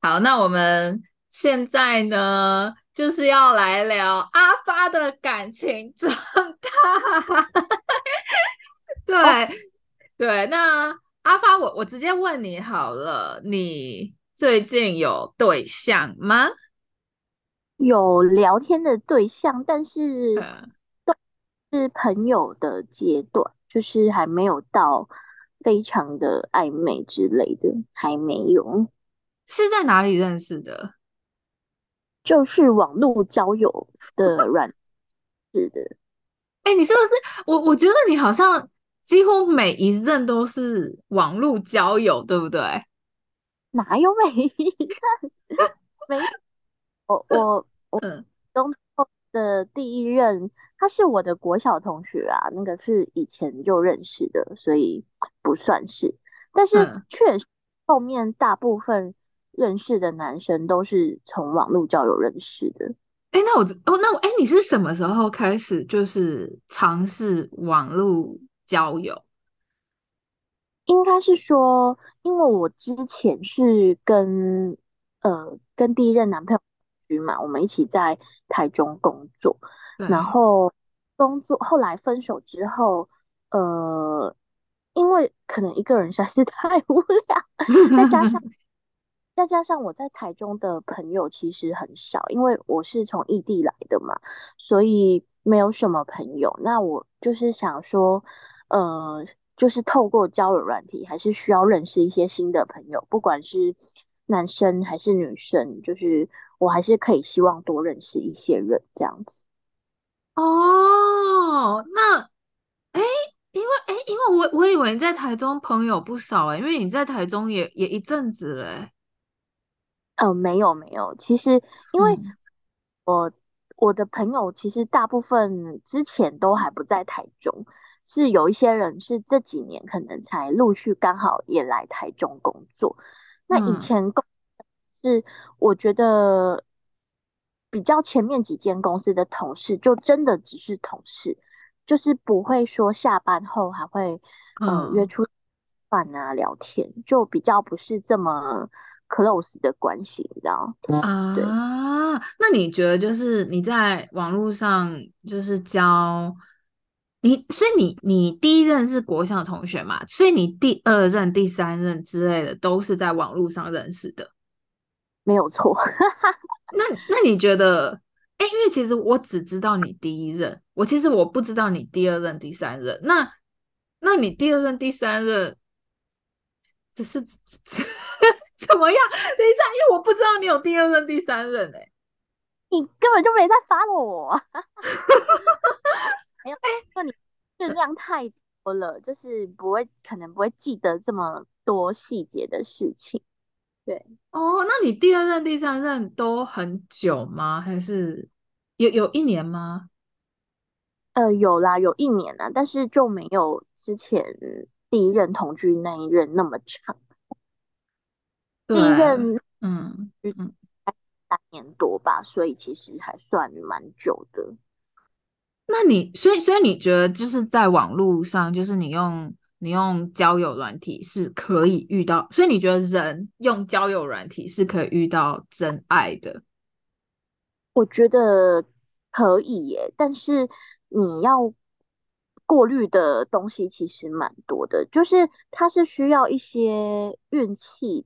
好，那我们现在呢，就是要来聊阿发的感情状态。对、哦、对，那阿发，我我直接问你好了，你最近有对象吗？有聊天的对象，但是都是朋友的阶段，就是还没有到非常的暧昧之类的，还没有。是在哪里认识的？就是网络交友的软，是的。哎、欸，你是不是？我我觉得你好像几乎每一任都是网络交友，对不对？哪有每一任？没。我我 我中的第一任，他是我的国小同学啊，那个是以前就认识的，所以不算是。但是确实后面大部分认识的男生都是从网络交友认识的。哎、欸，那我哦，那我哎、欸，你是什么时候开始就是尝试网络交友？应该是说，因为我之前是跟呃跟第一任男朋友。嘛，我们一起在台中工作，然后工作后来分手之后，呃，因为可能一个人实在是太无聊，再加上再加上我在台中的朋友其实很少，因为我是从异地来的嘛，所以没有什么朋友。那我就是想说，呃，就是透过交友软体，还是需要认识一些新的朋友，不管是男生还是女生，就是。我还是可以希望多认识一些人这样子。哦，那，哎，因为，哎，因为我我以为你在台中朋友不少哎，因为你在台中也也一阵子了。呃，没有没有，其实因为我、嗯、我的朋友其实大部分之前都还不在台中，是有一些人是这几年可能才陆续刚好也来台中工作。那以前工是我觉得比较前面几间公司的同事，就真的只是同事，就是不会说下班后还会呃约出饭啊聊天，就比较不是这么 close 的关系，你知道吗？啊，对。那你觉得就是你在网络上就是教你，所以你你第一任是国小同学嘛，所以你第二任、第三任之类的都是在网络上认识的。没有错，那那你觉得？哎，因为其实我只知道你第一任，我其实我不知道你第二任、第三任。那那你第二任、第三任，只是 怎么样？等一下，因为我不知道你有第二任、第三任，哎，你根本就没在 follow 我。哎呦，那你质量太多了，就是不会，可能不会记得这么多细节的事情。对哦，那你第二任、第三任都很久吗？还是有有一年吗？呃，有啦，有一年啦，但是就没有之前第一任同居那一任那么长。对第一任，嗯嗯，三年多吧，所以其实还算蛮久的。那你，所以所以你觉得就是在网络上，就是你用。你用交友软体是可以遇到，所以你觉得人用交友软体是可以遇到真爱的？我觉得可以耶，但是你要过滤的东西其实蛮多的，就是它是需要一些运气，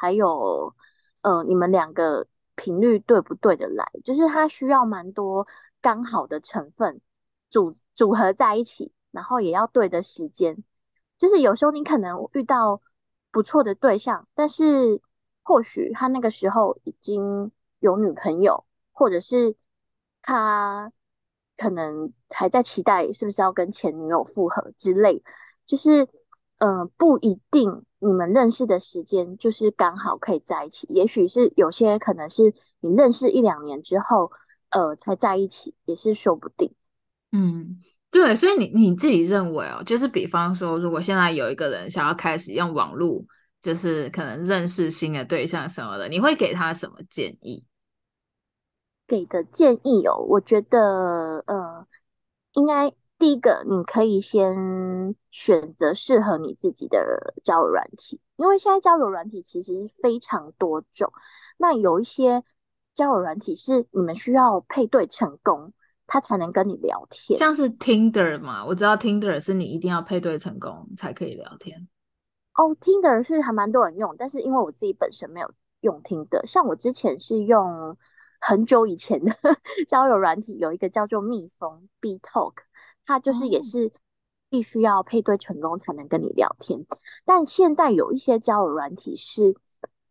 还有呃你们两个频率对不对得来，就是它需要蛮多刚好的成分组组合在一起，然后也要对的时间。就是有时候你可能遇到不错的对象，但是或许他那个时候已经有女朋友，或者是他可能还在期待是不是要跟前女友复合之类。就是嗯、呃，不一定你们认识的时间就是刚好可以在一起，也许是有些可能是你认识一两年之后，呃，才在一起，也是说不定。嗯。对，所以你你自己认为哦，就是比方说，如果现在有一个人想要开始用网络，就是可能认识新的对象什么的，你会给他什么建议？给的建议哦，我觉得呃，应该第一个，你可以先选择适合你自己的交友软体，因为现在交友软体其实非常多种。那有一些交友软体是你们需要配对成功，他才能跟你聊天，像是 Tinder 嘛，我知道 Tinder 是你一定要配对成功才可以聊天。哦，Tinder 是还蛮多人用，但是因为我自己本身没有用 Tinder，像我之前是用很久以前的 交友软体，有一个叫做蜜蜂 BeeTalk，它就是也是必须要配对成功才能跟你聊天。哦、但现在有一些交友软体是，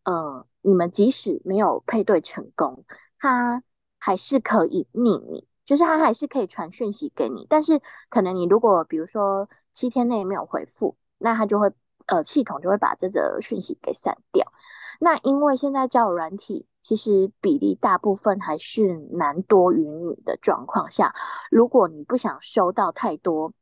呃，你们即使没有配对成功，它还是可以匿名，就是它还是可以传讯息给你，但是可能你如果比如说七天内没有回复，那它就会。呃，系统就会把这则讯息给删掉。那因为现在交友软体其实比例大部分还是男多于女的状况下，如果你不想收到太多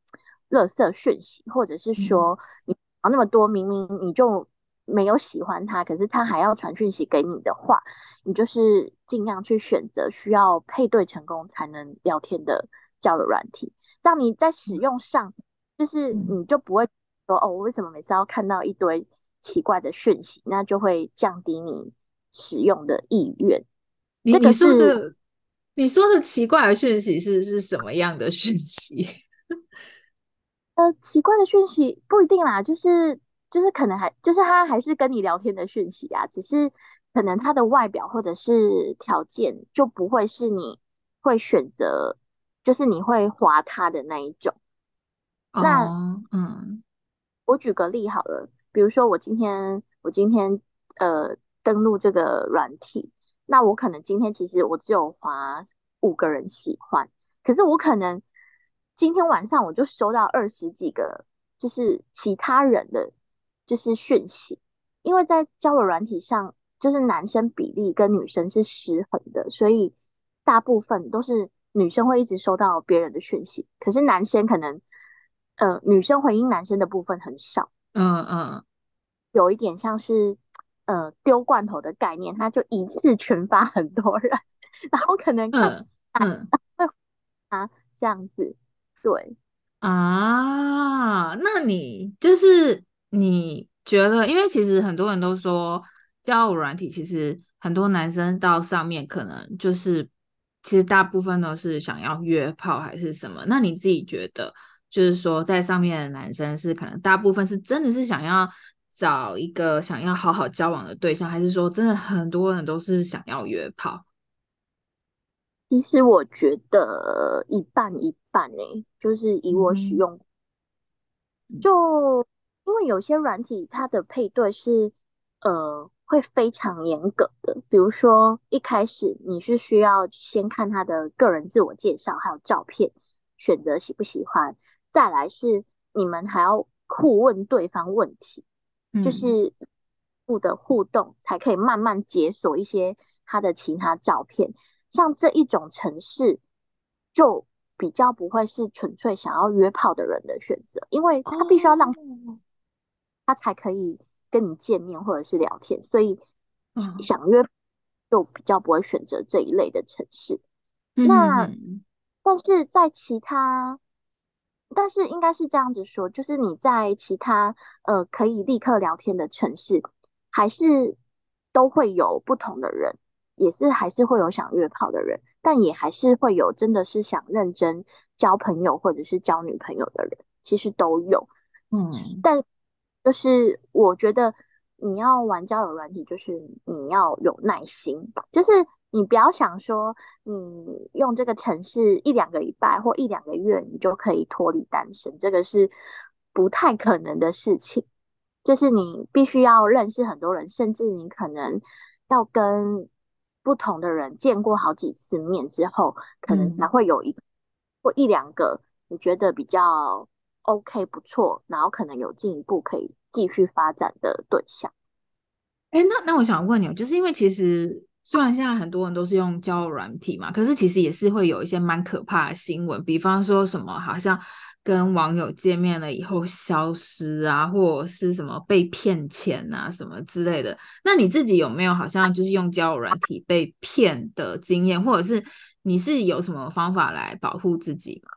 垃圾讯息，或者是说你啊那么多明明你就没有喜欢他，可是他还要传讯息给你的话，你就是尽量去选择需要配对成功才能聊天的交友软体，这样你在使用上就是你就不会。说哦，我为什么每次要看到一堆奇怪的讯息？那就会降低你使用的意愿。你这个是你说的，你说的奇怪的讯息是是什么样的讯息？呃，奇怪的讯息不一定啦，就是就是可能还就是他还是跟你聊天的讯息啊，只是可能他的外表或者是条件就不会是你会选择，就是你会划他的那一种。哦、那嗯。我举个例好了，比如说我今天我今天呃登录这个软体，那我可能今天其实我只有滑五个人喜欢，可是我可能今天晚上我就收到二十几个就是其他人的就是讯息，因为在交友软体上就是男生比例跟女生是失衡的，所以大部分都是女生会一直收到别人的讯息，可是男生可能。呃，女生回应男生的部分很少，嗯嗯，有一点像是呃丢罐头的概念，他就一次群发很多人，然后可能嗯嗯会 啊这样子，对啊，那你就是你觉得，因为其实很多人都说交友软体，其实很多男生到上面可能就是其实大部分都是想要约炮还是什么，那你自己觉得？就是说，在上面的男生是可能大部分是真的是想要找一个想要好好交往的对象，还是说真的很多人都是想要约炮？其实我觉得一半一半呢、欸，就是以我使用，嗯、就因为有些软体它的配对是呃会非常严格的，比如说一开始你是需要先看他的个人自我介绍还有照片，选择喜不喜欢。再来是你们还要互问对方问题，嗯、就是互的互动，才可以慢慢解锁一些他的其他照片。像这一种城市，就比较不会是纯粹想要约炮的人的选择，因为他必须要让他才可以跟你见面或者是聊天，所以想约就比较不会选择这一类的程式。嗯、那但是在其他。但是应该是这样子说，就是你在其他呃可以立刻聊天的城市，还是都会有不同的人，也是还是会有想约炮的人，但也还是会有真的是想认真交朋友或者是交女朋友的人，其实都有。嗯，但就是我觉得你要玩交友软体，就是你要有耐心，就是。你不要想说，你用这个城市一两个礼拜或一两个月，你就可以脱离单身，这个是不太可能的事情。就是你必须要认识很多人，甚至你可能要跟不同的人见过好几次面之后，可能才会有一个或一两个你觉得比较 OK 不错，然后可能有进一步可以继续发展的对象。哎，那那我想问你，就是因为其实。虽然现在很多人都是用交友软体嘛，可是其实也是会有一些蛮可怕的新闻，比方说什么好像跟网友见面了以后消失啊，或者是什么被骗钱啊什么之类的。那你自己有没有好像就是用交友软体被骗的经验，或者是你是有什么方法来保护自己吗？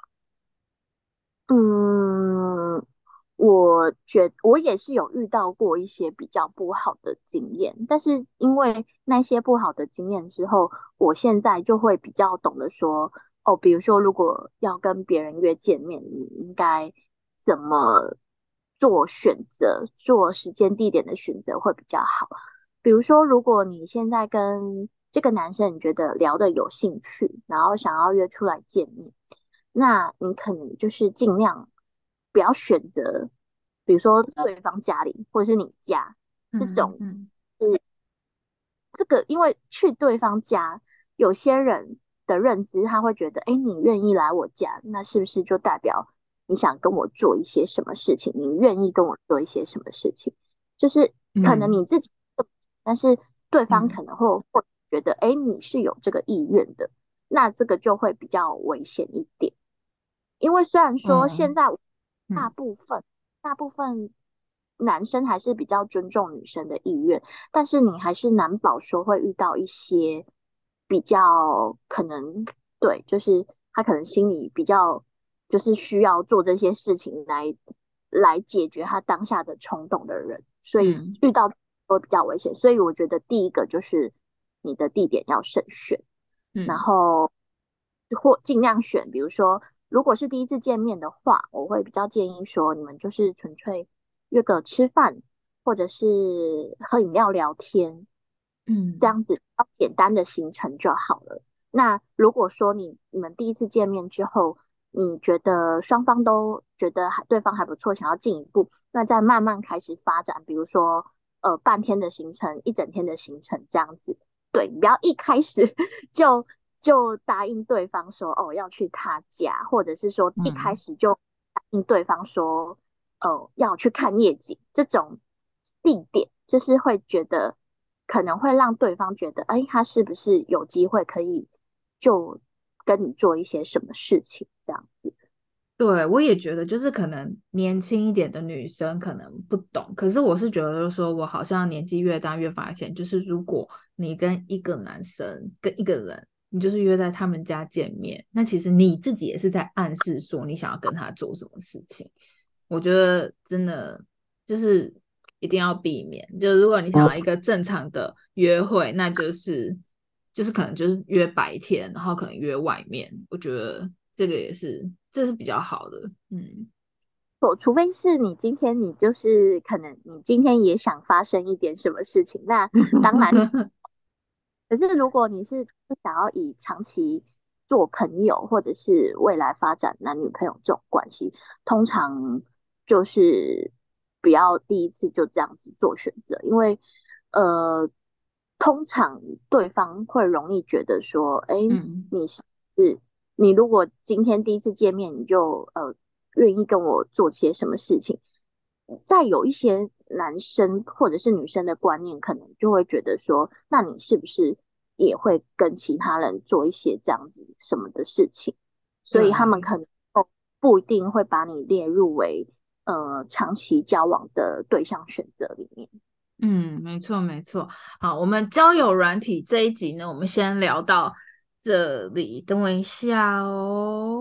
嗯，我觉我也是有遇到过一些比较不好的经验，但是因为那些不好的经验之后，我现在就会比较懂得说，哦，比如说如果要跟别人约见面，你应该怎么做选择，做时间地点的选择会比较好。比如说，如果你现在跟这个男生你觉得聊得有兴趣，然后想要约出来见面。那你可能就是尽量不要选择，比如说对方家里或者是你家这种，嗯，这个因为去对方家，有些人的认知他会觉得，哎，你愿意来我家，那是不是就代表你想跟我做一些什么事情？你愿意跟我做一些什么事情？就是可能你自己，但是对方可能会会觉得，哎，你是有这个意愿的，那这个就会比较危险一点。因为虽然说现在大部分、嗯、大部分男生还是比较尊重女生的意愿，但是你还是难保说会遇到一些比较可能对，就是他可能心里比较就是需要做这些事情来来解决他当下的冲动的人，所以遇到会比较危险。所以我觉得第一个就是你的地点要慎选，嗯、然后或尽量选，比如说。如果是第一次见面的话，我会比较建议说，你们就是纯粹约个吃饭，或者是喝饮料聊天，嗯，这样子比较简单的行程就好了。那如果说你你们第一次见面之后，你觉得双方都觉得还对方还不错，想要进一步，那再慢慢开始发展，比如说呃半天的行程，一整天的行程这样子。对，你不要一开始 就。就答应对方说哦，要去他家，或者是说一开始就答应对方说哦、要去看夜景，这种地点就是会觉得可能会让对方觉得哎，他是不是有机会可以就跟你做一些什么事情这样子。对，我也觉得就是可能年轻一点的女生可能不懂，可是我是觉得就是说我好像年纪越大越发现，就是如果你跟一个男生跟一个人。你就是约在他们家见面，那其实你自己也是在暗示说你想要跟他做什么事情。我觉得真的就是一定要避免，就如果你想要一个正常的约会，那就是就是可能就是约白天，然后可能约外面。我觉得这个也是这是比较好的，嗯。除除非是你今天你就是可能你今天也想发生一点什么事情，那当然。可是，如果你是想要以长期做朋友，或者是未来发展男女朋友这种关系，通常就是不要第一次就这样子做选择，因为呃，通常对方会容易觉得说，哎、欸，你是你如果今天第一次见面，你就呃愿意跟我做些什么事情，再有一些。男生或者是女生的观念，可能就会觉得说，那你是不是也会跟其他人做一些这样子什么的事情？所以他们可能不一定会把你列入为呃长期交往的对象选择里面。嗯，没错没错。好，我们交友软体这一集呢，我们先聊到这里。等我一下哦。